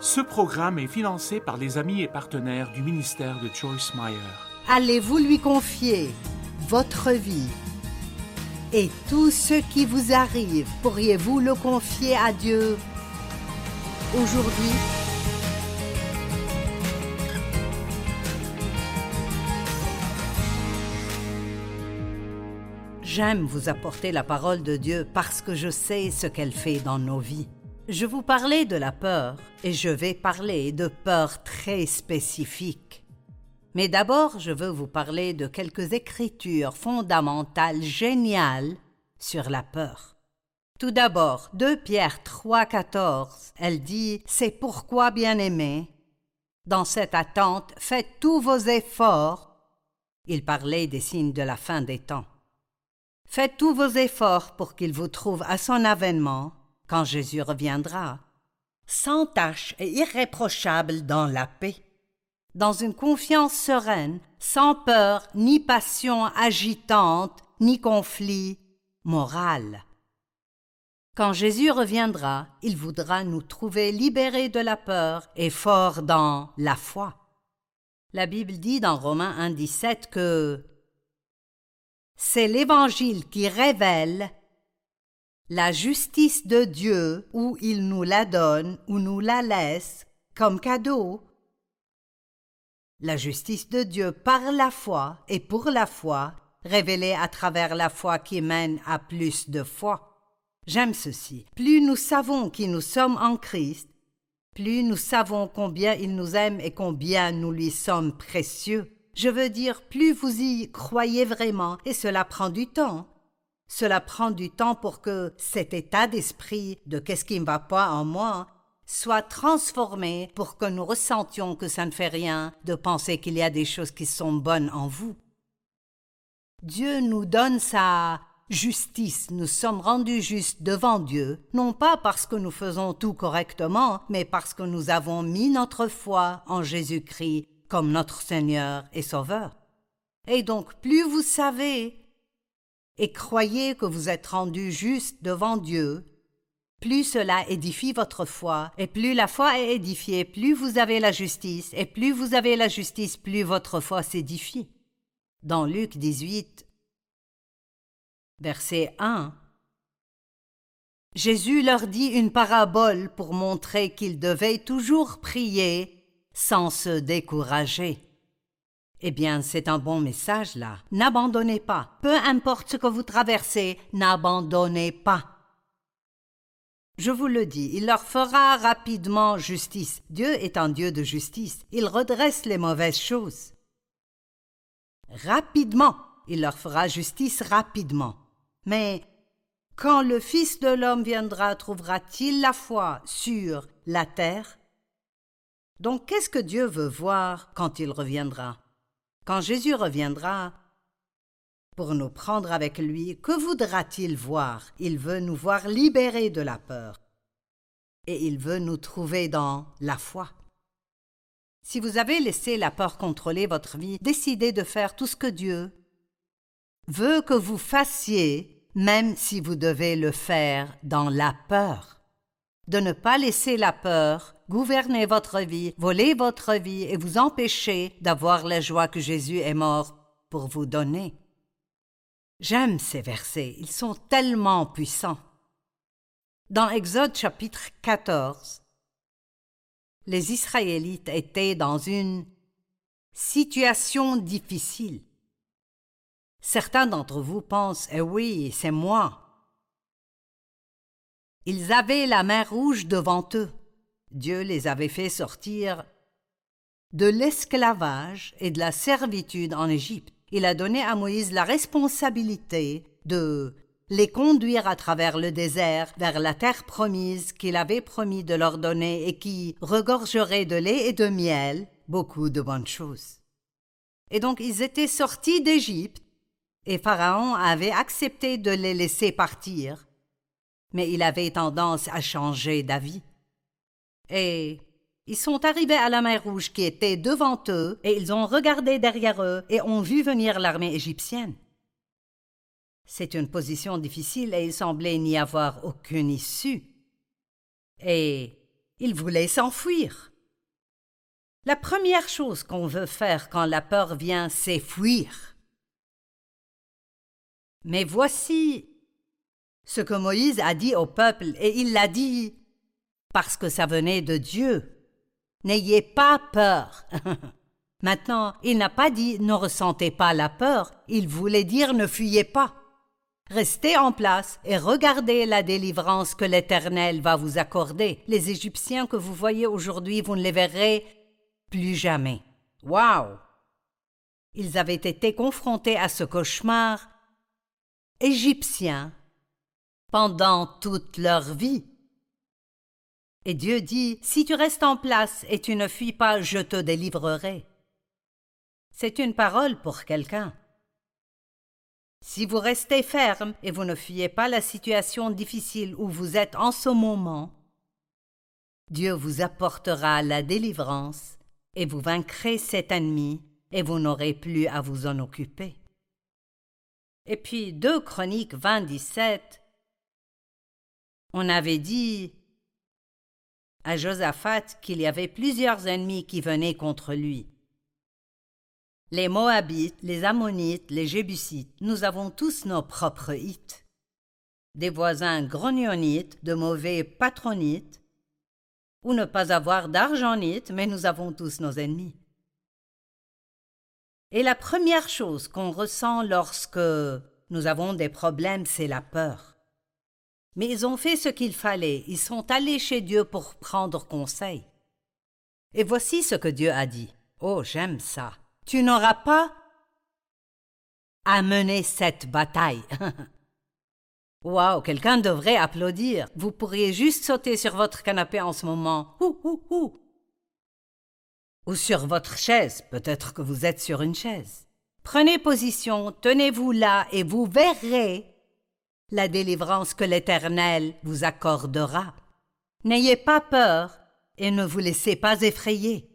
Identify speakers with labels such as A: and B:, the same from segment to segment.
A: Ce programme est financé par les amis et partenaires du ministère de Joyce Meyer.
B: Allez-vous lui confier votre vie et tout ce qui vous arrive, pourriez-vous le confier à Dieu? Aujourd'hui J'aime vous apporter la parole de Dieu parce que je sais ce qu'elle fait dans nos vies. Je vous parlais de la peur et je vais parler de peur très spécifique. Mais d'abord, je veux vous parler de quelques écritures fondamentales géniales sur la peur. Tout d'abord, 2 Pierre 3, 14, elle dit C'est pourquoi, bien-aimés, dans cette attente, faites tous vos efforts. Il parlait des signes de la fin des temps. Faites tous vos efforts pour qu'il vous trouve à son avènement, quand Jésus reviendra, sans tache et irréprochable dans la paix, dans une confiance sereine, sans peur ni passion agitante, ni conflit moral. Quand Jésus reviendra, il voudra nous trouver libérés de la peur et forts dans la foi. La Bible dit dans Romains 1,17 que c'est l'Évangile qui révèle la justice de Dieu où il nous la donne ou nous la laisse comme cadeau. La justice de Dieu par la foi et pour la foi, révélée à travers la foi qui mène à plus de foi. J'aime ceci. Plus nous savons qui nous sommes en Christ, plus nous savons combien il nous aime et combien nous lui sommes précieux. Je veux dire, plus vous y croyez vraiment, et cela prend du temps. Cela prend du temps pour que cet état d'esprit de qu'est-ce qui ne va pas en moi soit transformé pour que nous ressentions que ça ne fait rien de penser qu'il y a des choses qui sont bonnes en vous. Dieu nous donne sa justice, nous sommes rendus justes devant Dieu, non pas parce que nous faisons tout correctement, mais parce que nous avons mis notre foi en Jésus-Christ comme notre Seigneur et Sauveur. Et donc plus vous savez et croyez que vous êtes rendu juste devant Dieu, plus cela édifie votre foi, et plus la foi est édifiée, plus vous avez la justice, et plus vous avez la justice, plus votre foi s'édifie. Dans Luc 18, verset 1, Jésus leur dit une parabole pour montrer qu'ils devaient toujours prier sans se décourager. Eh bien, c'est un bon message là. N'abandonnez pas. Peu importe ce que vous traversez, n'abandonnez pas. Je vous le dis, il leur fera rapidement justice. Dieu est un Dieu de justice. Il redresse les mauvaises choses. Rapidement, il leur fera justice rapidement. Mais quand le Fils de l'homme viendra, trouvera-t-il la foi sur la terre? Donc qu'est-ce que Dieu veut voir quand il reviendra? Quand Jésus reviendra pour nous prendre avec lui, que voudra-t-il voir? Il veut nous voir libérés de la peur. Et il veut nous trouver dans la foi. Si vous avez laissé la peur contrôler votre vie, décidez de faire tout ce que Dieu veut que vous fassiez, même si vous devez le faire dans la peur. De ne pas laisser la peur gouverner votre vie, voler votre vie et vous empêcher d'avoir la joie que Jésus est mort pour vous donner. J'aime ces versets, ils sont tellement puissants. Dans Exode chapitre 14, les Israélites étaient dans une situation difficile. Certains d'entre vous pensent Eh oui, c'est moi. Ils avaient la mer rouge devant eux. Dieu les avait fait sortir de l'esclavage et de la servitude en Égypte. Il a donné à Moïse la responsabilité de les conduire à travers le désert vers la terre promise qu'il avait promis de leur donner et qui regorgerait de lait et de miel, beaucoup de bonnes choses. Et donc ils étaient sortis d'Égypte, et Pharaon avait accepté de les laisser partir, mais il avait tendance à changer d'avis. Et ils sont arrivés à la mer Rouge qui était devant eux, et ils ont regardé derrière eux et ont vu venir l'armée égyptienne. C'est une position difficile et il semblait n'y avoir aucune issue. Et Il voulait s'enfuir. La première chose qu'on veut faire quand la peur vient, c'est fuir. Mais voici ce que Moïse a dit au peuple, et il l'a dit parce que ça venait de Dieu. N'ayez pas peur. Maintenant, il n'a pas dit ne ressentez pas la peur, il voulait dire ne fuyez pas. Restez en place et regardez la délivrance que l'Éternel va vous accorder. Les Égyptiens que vous voyez aujourd'hui, vous ne les verrez plus jamais. Waouh! Ils avaient été confrontés à ce cauchemar égyptien pendant toute leur vie. Et Dieu dit, Si tu restes en place et tu ne fuis pas, je te délivrerai. C'est une parole pour quelqu'un. Si vous restez ferme et vous ne fuyez pas la situation difficile où vous êtes en ce moment, Dieu vous apportera la délivrance et vous vaincrez cet ennemi et vous n'aurez plus à vous en occuper. Et puis 2 Chroniques 20, 17, on avait dit à Josaphat qu'il y avait plusieurs ennemis qui venaient contre lui. Les Moabites, les Ammonites, les Jébusites, nous avons tous nos propres hits. Des voisins grognonites, de mauvais patronites, ou ne pas avoir d'argenites, mais nous avons tous nos ennemis. Et la première chose qu'on ressent lorsque nous avons des problèmes, c'est la peur. Mais ils ont fait ce qu'il fallait, ils sont allés chez Dieu pour prendre conseil. Et voici ce que Dieu a dit. Oh, j'aime ça. Tu n'auras pas à mener cette bataille. Waouh, quelqu'un devrait applaudir. Vous pourriez juste sauter sur votre canapé en ce moment. Ouh, ouh, ouh. Ou sur votre chaise, peut-être que vous êtes sur une chaise. Prenez position, tenez-vous là et vous verrez la délivrance que l'Éternel vous accordera. N'ayez pas peur et ne vous laissez pas effrayer.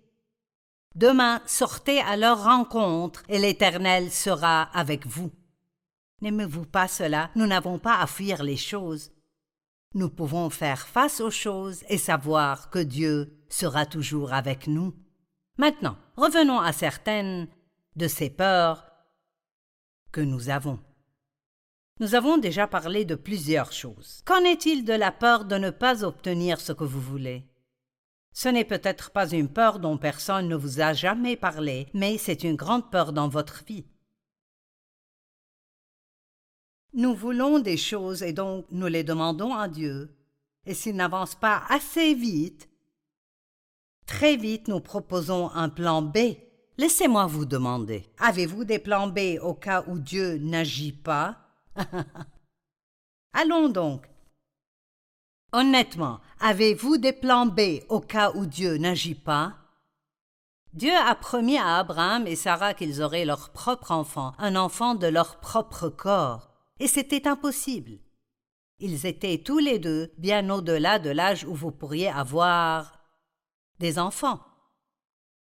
B: Demain, sortez à leur rencontre et l'Éternel sera avec vous. N'aimez-vous pas cela? Nous n'avons pas à fuir les choses. Nous pouvons faire face aux choses et savoir que Dieu sera toujours avec nous. Maintenant, revenons à certaines de ces peurs que nous avons. Nous avons déjà parlé de plusieurs choses. Qu'en est-il de la peur de ne pas obtenir ce que vous voulez? Ce n'est peut-être pas une peur dont personne ne vous a jamais parlé, mais c'est une grande peur dans votre vie. Nous voulons des choses et donc nous les demandons à Dieu. Et s'il n'avance pas assez vite, très vite nous proposons un plan B. Laissez-moi vous demander, avez-vous des plans B au cas où Dieu n'agit pas? Allons donc. Honnêtement, avez-vous des plans B au cas où Dieu n'agit pas? Dieu a promis à Abraham et Sarah qu'ils auraient leur propre enfant, un enfant de leur propre corps, et c'était impossible. Ils étaient tous les deux bien au-delà de l'âge où vous pourriez avoir des enfants.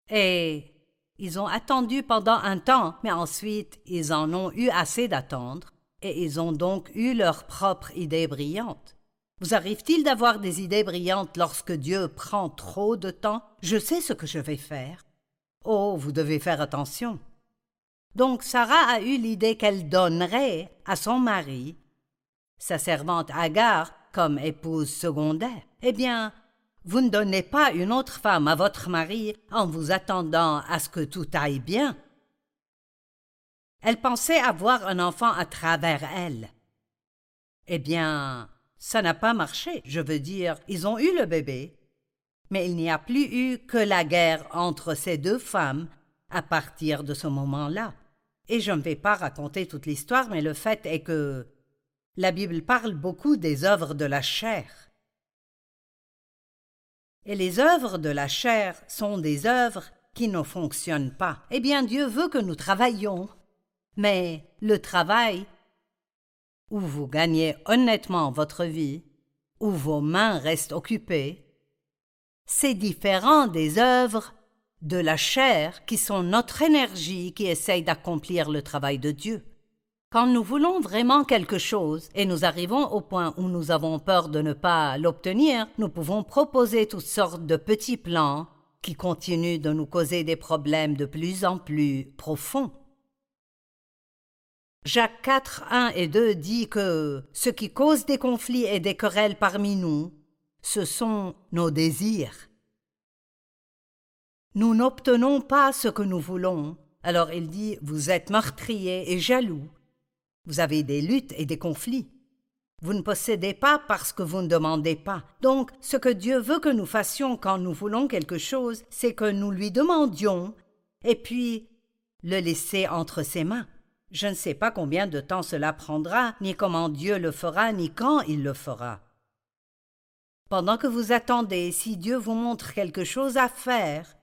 B: Et ils ont attendu pendant un temps, mais ensuite ils en ont eu assez d'attendre, et ils ont donc eu leur propre idée brillante. Vous arrive-t-il d'avoir des idées brillantes lorsque Dieu prend trop de temps? Je sais ce que je vais faire. Oh, vous devez faire attention. Donc Sarah a eu l'idée qu'elle donnerait à son mari, sa servante Agar, comme épouse secondaire. Eh bien, vous ne donnez pas une autre femme à votre mari en vous attendant à ce que tout aille bien. Elle pensait avoir un enfant à travers elle. Eh bien, ça n'a pas marché. Je veux dire, ils ont eu le bébé. Mais il n'y a plus eu que la guerre entre ces deux femmes à partir de ce moment-là. Et je ne vais pas raconter toute l'histoire, mais le fait est que la Bible parle beaucoup des œuvres de la chair. Et les œuvres de la chair sont des œuvres qui ne fonctionnent pas. Eh bien, Dieu veut que nous travaillions mais le travail, où vous gagnez honnêtement votre vie, où vos mains restent occupées, c'est différent des œuvres de la chair qui sont notre énergie qui essaye d'accomplir le travail de Dieu. Quand nous voulons vraiment quelque chose et nous arrivons au point où nous avons peur de ne pas l'obtenir, nous pouvons proposer toutes sortes de petits plans qui continuent de nous causer des problèmes de plus en plus profonds. Jacques 4, 1 et 2 dit que ce qui cause des conflits et des querelles parmi nous, ce sont nos désirs. Nous n'obtenons pas ce que nous voulons. Alors il dit, vous êtes meurtriers et jaloux. Vous avez des luttes et des conflits. Vous ne possédez pas parce que vous ne demandez pas. Donc, ce que Dieu veut que nous fassions quand nous voulons quelque chose, c'est que nous lui demandions, et puis le laisser entre ses mains. Je ne sais pas combien de temps cela prendra, ni comment Dieu le fera, ni quand il le fera. Pendant que vous attendez, si Dieu vous montre quelque chose à faire,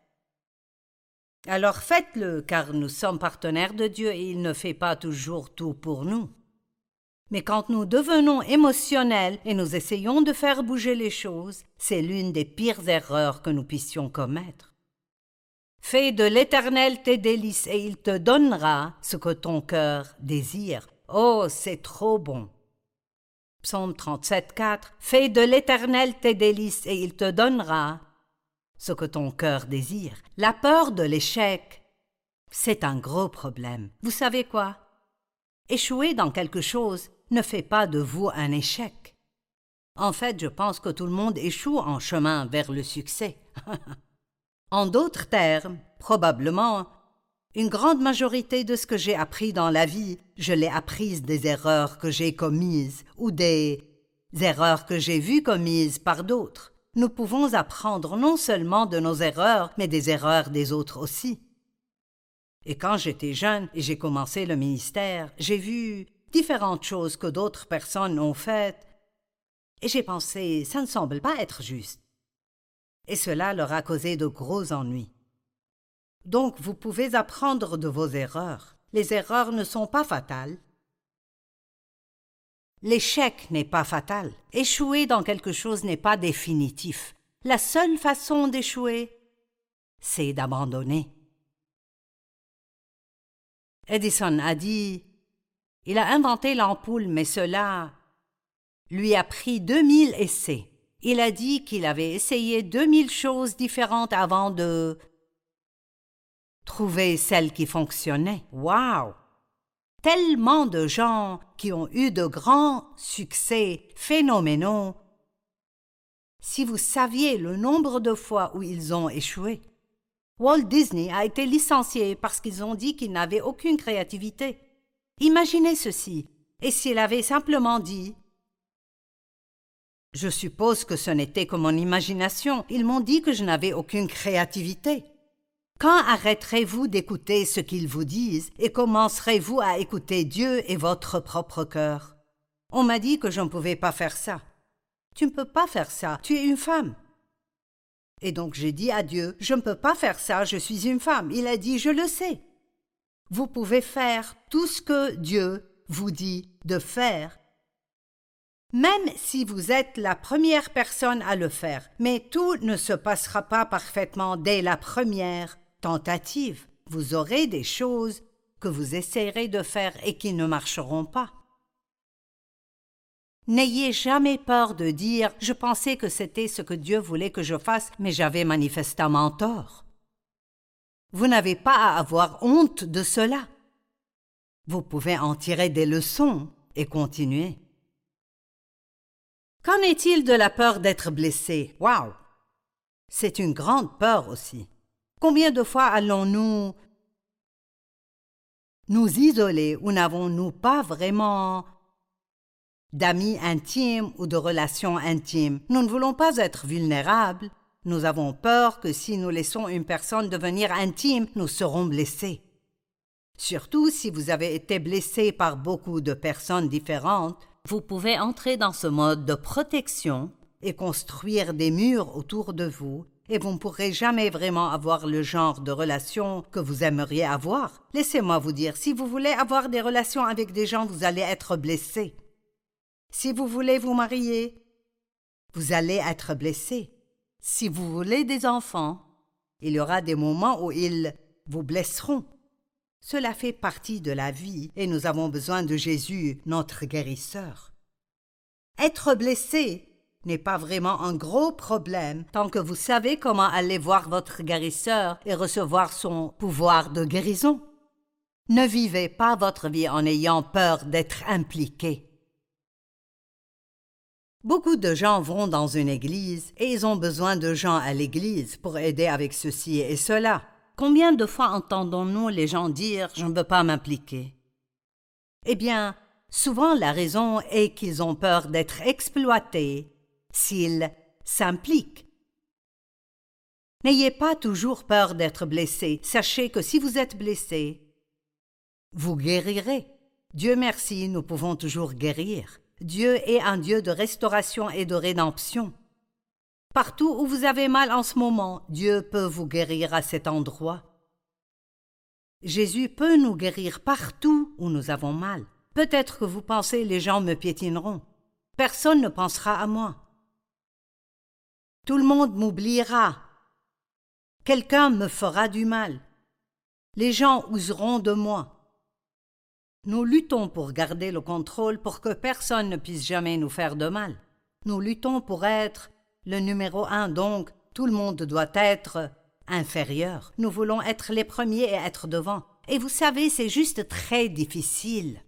B: alors faites-le, car nous sommes partenaires de Dieu et il ne fait pas toujours tout pour nous. Mais quand nous devenons émotionnels et nous essayons de faire bouger les choses, c'est l'une des pires erreurs que nous puissions commettre. Fais de l'Éternel tes délices et il te donnera ce que ton cœur désire. Oh, c'est trop bon. Psaume 37, 4. Fais de l'Éternel tes délices et il te donnera ce que ton cœur désire. La peur de l'échec, c'est un gros problème. Vous savez quoi? Échouer dans quelque chose ne fait pas de vous un échec. En fait, je pense que tout le monde échoue en chemin vers le succès. en d'autres termes, probablement, une grande majorité de ce que j'ai appris dans la vie, je l'ai apprise des erreurs que j'ai commises ou des erreurs que j'ai vues commises par d'autres nous pouvons apprendre non seulement de nos erreurs, mais des erreurs des autres aussi. Et quand j'étais jeune et j'ai commencé le ministère, j'ai vu différentes choses que d'autres personnes ont faites, et j'ai pensé ça ne semble pas être juste. Et cela leur a causé de gros ennuis. Donc vous pouvez apprendre de vos erreurs. Les erreurs ne sont pas fatales, L'échec n'est pas fatal. Échouer dans quelque chose n'est pas définitif. La seule façon d'échouer, c'est d'abandonner. Edison a dit Il a inventé l'ampoule, mais cela lui a pris deux mille essais. Il a dit qu'il avait essayé deux mille choses différentes avant de trouver celle qui fonctionnait. Waouh tellement de gens qui ont eu de grands succès phénoménaux. Si vous saviez le nombre de fois où ils ont échoué. Walt Disney a été licencié parce qu'ils ont dit qu'il n'avait aucune créativité. Imaginez ceci, et s'il avait simplement dit Je suppose que ce n'était que mon imagination, ils m'ont dit que je n'avais aucune créativité. Quand arrêterez-vous d'écouter ce qu'ils vous disent et commencerez-vous à écouter Dieu et votre propre cœur? On m'a dit que je ne pouvais pas faire ça. Tu ne peux pas faire ça, tu es une femme. Et donc j'ai dit à Dieu, je ne peux pas faire ça, je suis une femme. Il a dit, je le sais. Vous pouvez faire tout ce que Dieu vous dit de faire, même si vous êtes la première personne à le faire, mais tout ne se passera pas parfaitement dès la première tentative, vous aurez des choses que vous essayerez de faire et qui ne marcheront pas. N'ayez jamais peur de dire Je pensais que c'était ce que Dieu voulait que je fasse, mais j'avais manifestement tort. Vous n'avez pas à avoir honte de cela. Vous pouvez en tirer des leçons et continuer. Qu'en est-il de la peur d'être blessé? Waouh C'est une grande peur aussi. Combien de fois allons-nous nous isoler ou n'avons-nous pas vraiment d'amis intimes ou de relations intimes? Nous ne voulons pas être vulnérables. Nous avons peur que si nous laissons une personne devenir intime, nous serons blessés. Surtout si vous avez été blessé par beaucoup de personnes différentes, vous pouvez entrer dans ce mode de protection et construire des murs autour de vous et vous ne pourrez jamais vraiment avoir le genre de relation que vous aimeriez avoir. Laissez-moi vous dire, si vous voulez avoir des relations avec des gens, vous allez être blessé. Si vous voulez vous marier, vous allez être blessé. Si vous voulez des enfants, il y aura des moments où ils vous blesseront. Cela fait partie de la vie et nous avons besoin de Jésus, notre guérisseur. Être blessé n'est pas vraiment un gros problème tant que vous savez comment aller voir votre guérisseur et recevoir son pouvoir de guérison. Ne vivez pas votre vie en ayant peur d'être impliqué. Beaucoup de gens vont dans une église et ils ont besoin de gens à l'église pour aider avec ceci et cela. Combien de fois entendons-nous les gens dire Je ne veux pas m'impliquer Eh bien, souvent la raison est qu'ils ont peur d'être exploités s'ils s'impliquent. N'ayez pas toujours peur d'être blessé. Sachez que si vous êtes blessé, vous guérirez. Dieu merci, nous pouvons toujours guérir. Dieu est un Dieu de restauration et de rédemption. Partout où vous avez mal en ce moment, Dieu peut vous guérir à cet endroit. Jésus peut nous guérir partout où nous avons mal. Peut-être que vous pensez les gens me piétineront. Personne ne pensera à moi. Tout le monde m'oubliera. Quelqu'un me fera du mal. Les gens useront de moi. Nous luttons pour garder le contrôle pour que personne ne puisse jamais nous faire de mal. Nous luttons pour être le numéro un, donc tout le monde doit être inférieur. Nous voulons être les premiers et être devant. Et vous savez, c'est juste très difficile.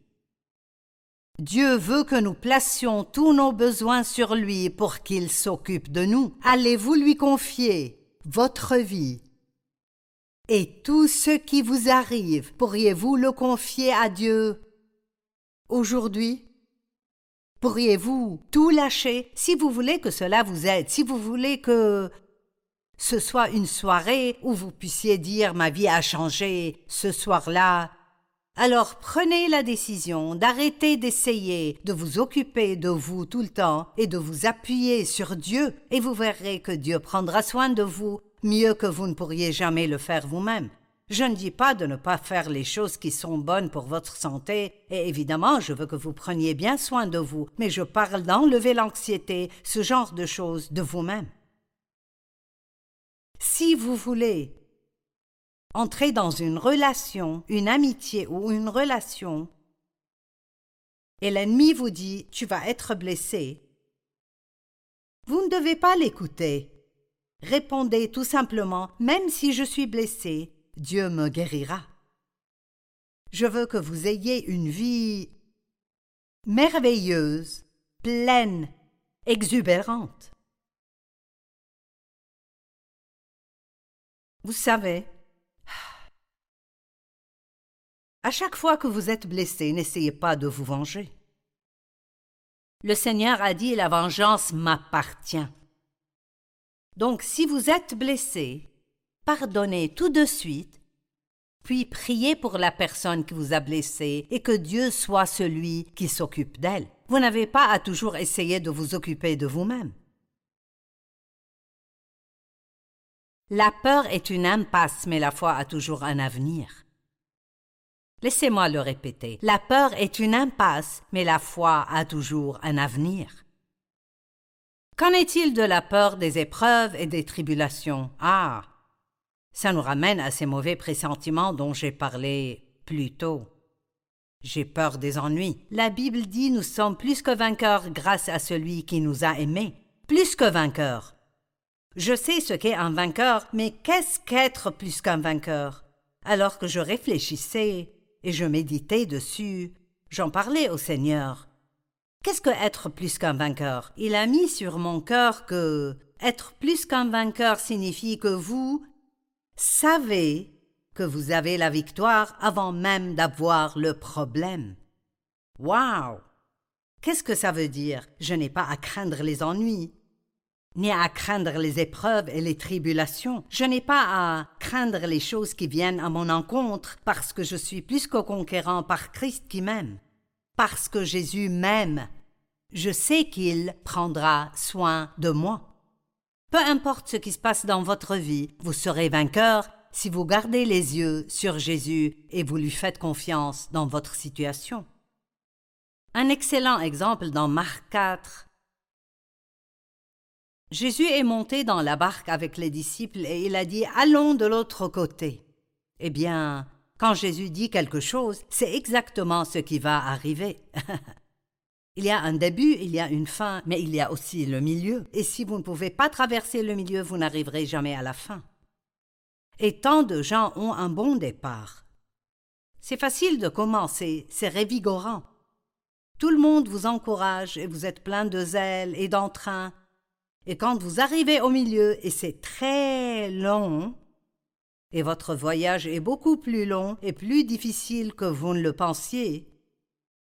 B: Dieu veut que nous placions tous nos besoins sur lui pour qu'il s'occupe de nous. Allez-vous lui confier votre vie? Et tout ce qui vous arrive, pourriez-vous le confier à Dieu? Aujourd'hui Pourriez-vous tout lâcher si vous voulez que cela vous aide, si vous voulez que ce soit une soirée où vous puissiez dire ma vie a changé ce soir-là alors prenez la décision d'arrêter d'essayer de vous occuper de vous tout le temps et de vous appuyer sur Dieu, et vous verrez que Dieu prendra soin de vous mieux que vous ne pourriez jamais le faire vous-même. Je ne dis pas de ne pas faire les choses qui sont bonnes pour votre santé, et évidemment je veux que vous preniez bien soin de vous, mais je parle d'enlever l'anxiété, ce genre de choses de vous-même. Si vous voulez entrer dans une relation, une amitié ou une relation, et l'ennemi vous dit tu vas être blessé, vous ne devez pas l'écouter. Répondez tout simplement même si je suis blessé, Dieu me guérira. Je veux que vous ayez une vie merveilleuse, pleine, exubérante. Vous savez, À chaque fois que vous êtes blessé, n'essayez pas de vous venger. Le Seigneur a dit La vengeance m'appartient. Donc si vous êtes blessé, pardonnez tout de suite, puis priez pour la personne qui vous a blessé et que Dieu soit celui qui s'occupe d'elle. Vous n'avez pas à toujours essayer de vous occuper de vous-même. La peur est une impasse, mais la foi a toujours un avenir. Laissez-moi le répéter. La peur est une impasse, mais la foi a toujours un avenir. Qu'en est-il de la peur des épreuves et des tribulations? Ah Ça nous ramène à ces mauvais pressentiments dont j'ai parlé plus tôt. J'ai peur des ennuis. La Bible dit nous sommes plus que vainqueurs grâce à celui qui nous a aimés. Plus que vainqueurs. Je sais ce qu'est un vainqueur, mais qu'est-ce qu'être plus qu'un vainqueur? Alors que je réfléchissais, et je méditais dessus. J'en parlais au Seigneur. Qu'est-ce que être plus qu'un vainqueur? Il a mis sur mon cœur que être plus qu'un vainqueur signifie que vous savez que vous avez la victoire avant même d'avoir le problème. Waouh Qu'est-ce que ça veut dire? Je n'ai pas à craindre les ennuis ni à craindre les épreuves et les tribulations. Je n'ai pas à craindre les choses qui viennent à mon encontre, parce que je suis plus que conquérant par Christ qui m'aime. Parce que Jésus m'aime. Je sais qu'il prendra soin de moi. Peu importe ce qui se passe dans votre vie, vous serez vainqueur si vous gardez les yeux sur Jésus et vous lui faites confiance dans votre situation. Un excellent exemple dans Marc 4, Jésus est monté dans la barque avec les disciples et il a dit Allons de l'autre côté. Eh bien, Quand Jésus dit quelque chose, c'est exactement ce qui va arriver. il y a un début, il y a une fin, mais il y a aussi le milieu. Et si vous ne pouvez pas traverser le milieu, vous n'arriverez jamais à la fin. Et tant de gens ont un bon départ. C'est facile de commencer, c'est révigorant. Tout le monde vous encourage et vous êtes plein de zèle et d'entrain. Et quand vous arrivez au milieu, et c'est très long, et votre voyage est beaucoup plus long et plus difficile que vous ne le pensiez,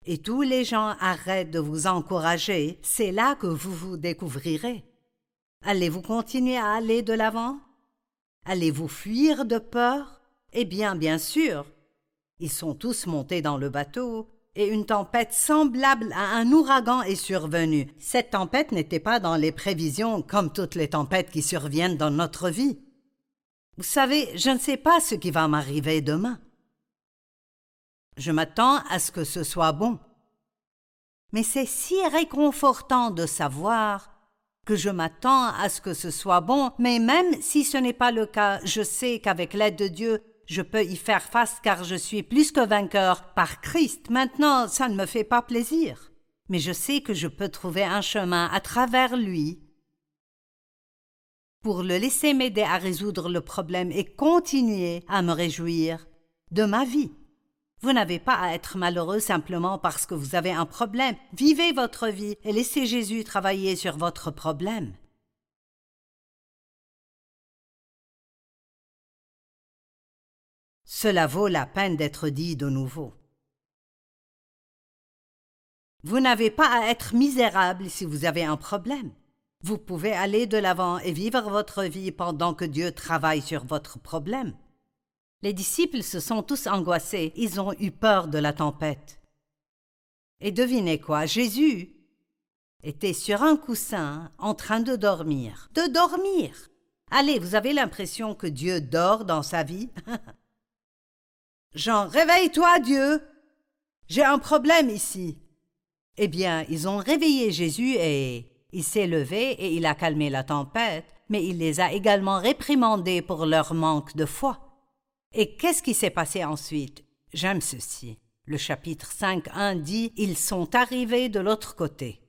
B: et tous les gens arrêtent de vous encourager, c'est là que vous vous découvrirez. Allez-vous continuer à aller de l'avant? Allez-vous fuir de peur? Eh bien, bien sûr. Ils sont tous montés dans le bateau, et une tempête semblable à un ouragan est survenue. Cette tempête n'était pas dans les prévisions comme toutes les tempêtes qui surviennent dans notre vie. Vous savez, je ne sais pas ce qui va m'arriver demain. Je m'attends à ce que ce soit bon. Mais c'est si réconfortant de savoir que je m'attends à ce que ce soit bon, mais même si ce n'est pas le cas, je sais qu'avec l'aide de Dieu, je peux y faire face car je suis plus que vainqueur par Christ. Maintenant, ça ne me fait pas plaisir. Mais je sais que je peux trouver un chemin à travers lui pour le laisser m'aider à résoudre le problème et continuer à me réjouir de ma vie. Vous n'avez pas à être malheureux simplement parce que vous avez un problème. Vivez votre vie et laissez Jésus travailler sur votre problème. Cela vaut la peine d'être dit de nouveau. Vous n'avez pas à être misérable si vous avez un problème. Vous pouvez aller de l'avant et vivre votre vie pendant que Dieu travaille sur votre problème. Les disciples se sont tous angoissés, ils ont eu peur de la tempête. Et devinez quoi, Jésus était sur un coussin en train de dormir. De dormir. Allez, vous avez l'impression que Dieu dort dans sa vie? Jean, réveille-toi, Dieu. J'ai un problème ici. Eh bien, ils ont réveillé Jésus et il s'est levé et il a calmé la tempête, mais il les a également réprimandés pour leur manque de foi. Et qu'est-ce qui s'est passé ensuite? J'aime ceci. Le chapitre 5.1 dit Ils sont arrivés de l'autre côté.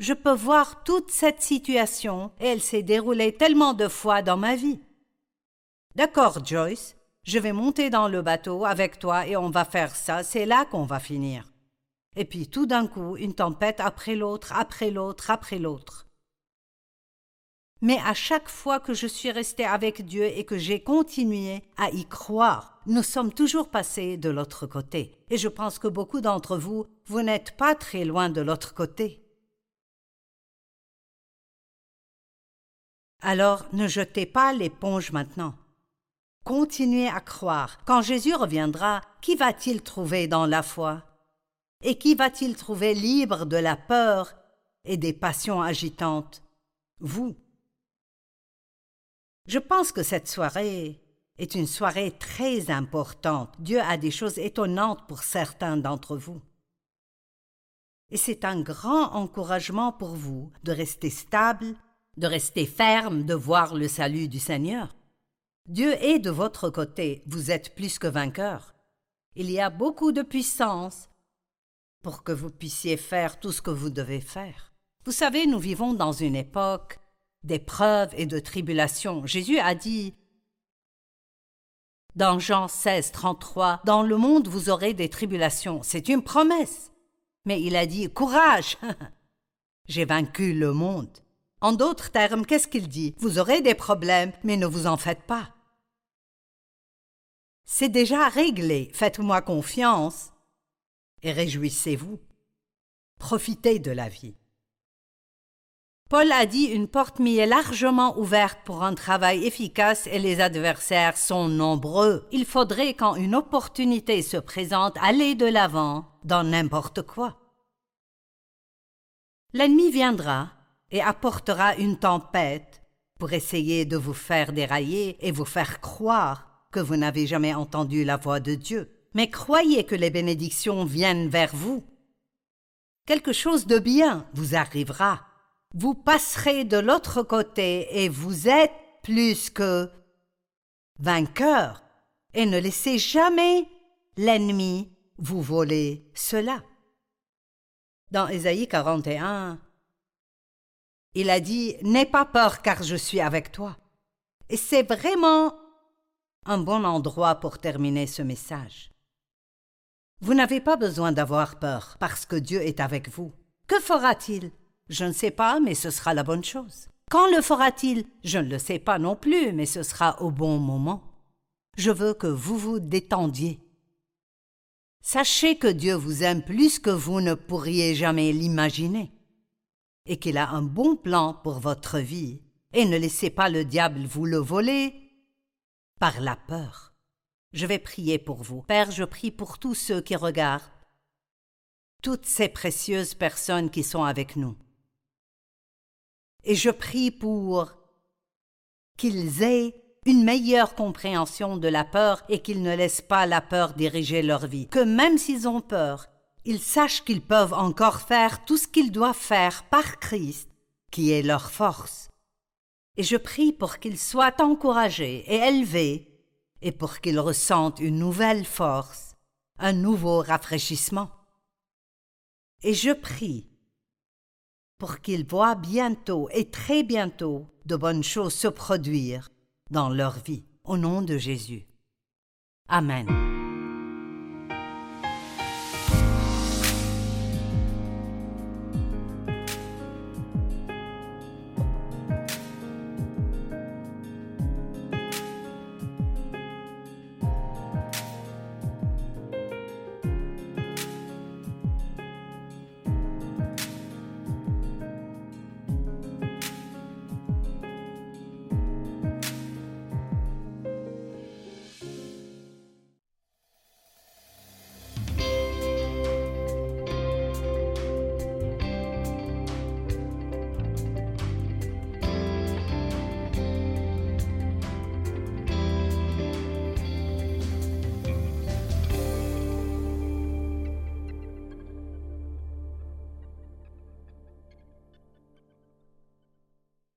B: Je peux voir toute cette situation et elle s'est déroulée tellement de fois dans ma vie. D'accord, Joyce, je vais monter dans le bateau avec toi et on va faire ça, c'est là qu'on va finir. Et puis tout d'un coup, une tempête après l'autre, après l'autre, après l'autre. Mais à chaque fois que je suis resté avec Dieu et que j'ai continué à y croire, nous sommes toujours passés de l'autre côté. Et je pense que beaucoup d'entre vous, vous n'êtes pas très loin de l'autre côté. Alors ne jetez pas l'éponge maintenant. Continuez à croire. Quand Jésus reviendra, qui va-t-il trouver dans la foi? Et qui va-t-il trouver libre de la peur et des passions agitantes? Vous. Je pense que cette soirée est une soirée très importante. Dieu a des choses étonnantes pour certains d'entre vous. Et c'est un grand encouragement pour vous de rester stable, de rester ferme, de voir le salut du Seigneur. Dieu est de votre côté, vous êtes plus que vainqueur. Il y a beaucoup de puissance pour que vous puissiez faire tout ce que vous devez faire. Vous savez, nous vivons dans une époque d'épreuves et de tribulations. Jésus a dit dans Jean 16, 33, Dans le monde vous aurez des tribulations. C'est une promesse. Mais il a dit Courage J'ai vaincu le monde. En d'autres termes, qu'est-ce qu'il dit Vous aurez des problèmes, mais ne vous en faites pas. C'est déjà réglé. Faites-moi confiance et réjouissez-vous. Profitez de la vie. Paul a dit une porte m'y est largement ouverte pour un travail efficace et les adversaires sont nombreux. Il faudrait quand une opportunité se présente aller de l'avant dans n'importe quoi. L'ennemi viendra et apportera une tempête pour essayer de vous faire dérailler et vous faire croire que vous n'avez jamais entendu la voix de Dieu mais croyez que les bénédictions viennent vers vous. Quelque chose de bien vous arrivera. Vous passerez de l'autre côté et vous êtes plus que vainqueur. et ne laissez jamais l'ennemi vous voler cela. Dans Ésaïe 41, il a dit N'aie pas peur car je suis avec toi. Et c'est vraiment un bon endroit pour terminer ce message. Vous n'avez pas besoin d'avoir peur parce que Dieu est avec vous. Que fera-t-il? Je ne sais pas, mais ce sera la bonne chose. Quand le fera-t-il? Je ne le sais pas non plus, mais ce sera au bon moment. Je veux que vous vous détendiez. Sachez que Dieu vous aime plus que vous ne pourriez jamais l'imaginer, et qu'il a un bon plan pour votre vie, et ne laissez pas le diable vous le voler par la peur. Je vais prier pour vous. Père, je prie pour tous ceux qui regardent, toutes ces précieuses personnes qui sont avec nous. Et je prie pour qu'ils aient une meilleure compréhension de la peur et qu'ils ne laissent pas la peur diriger leur vie. Que même s'ils ont peur, ils sachent qu'ils peuvent encore faire tout ce qu'ils doivent faire par Christ, qui est leur force. Et je prie pour qu'ils soient encouragés et élevés, et pour qu'ils ressentent une nouvelle force, un nouveau rafraîchissement. Et je prie pour qu'ils voient bientôt et très bientôt de bonnes choses se produire dans leur vie. Au nom de Jésus. Amen.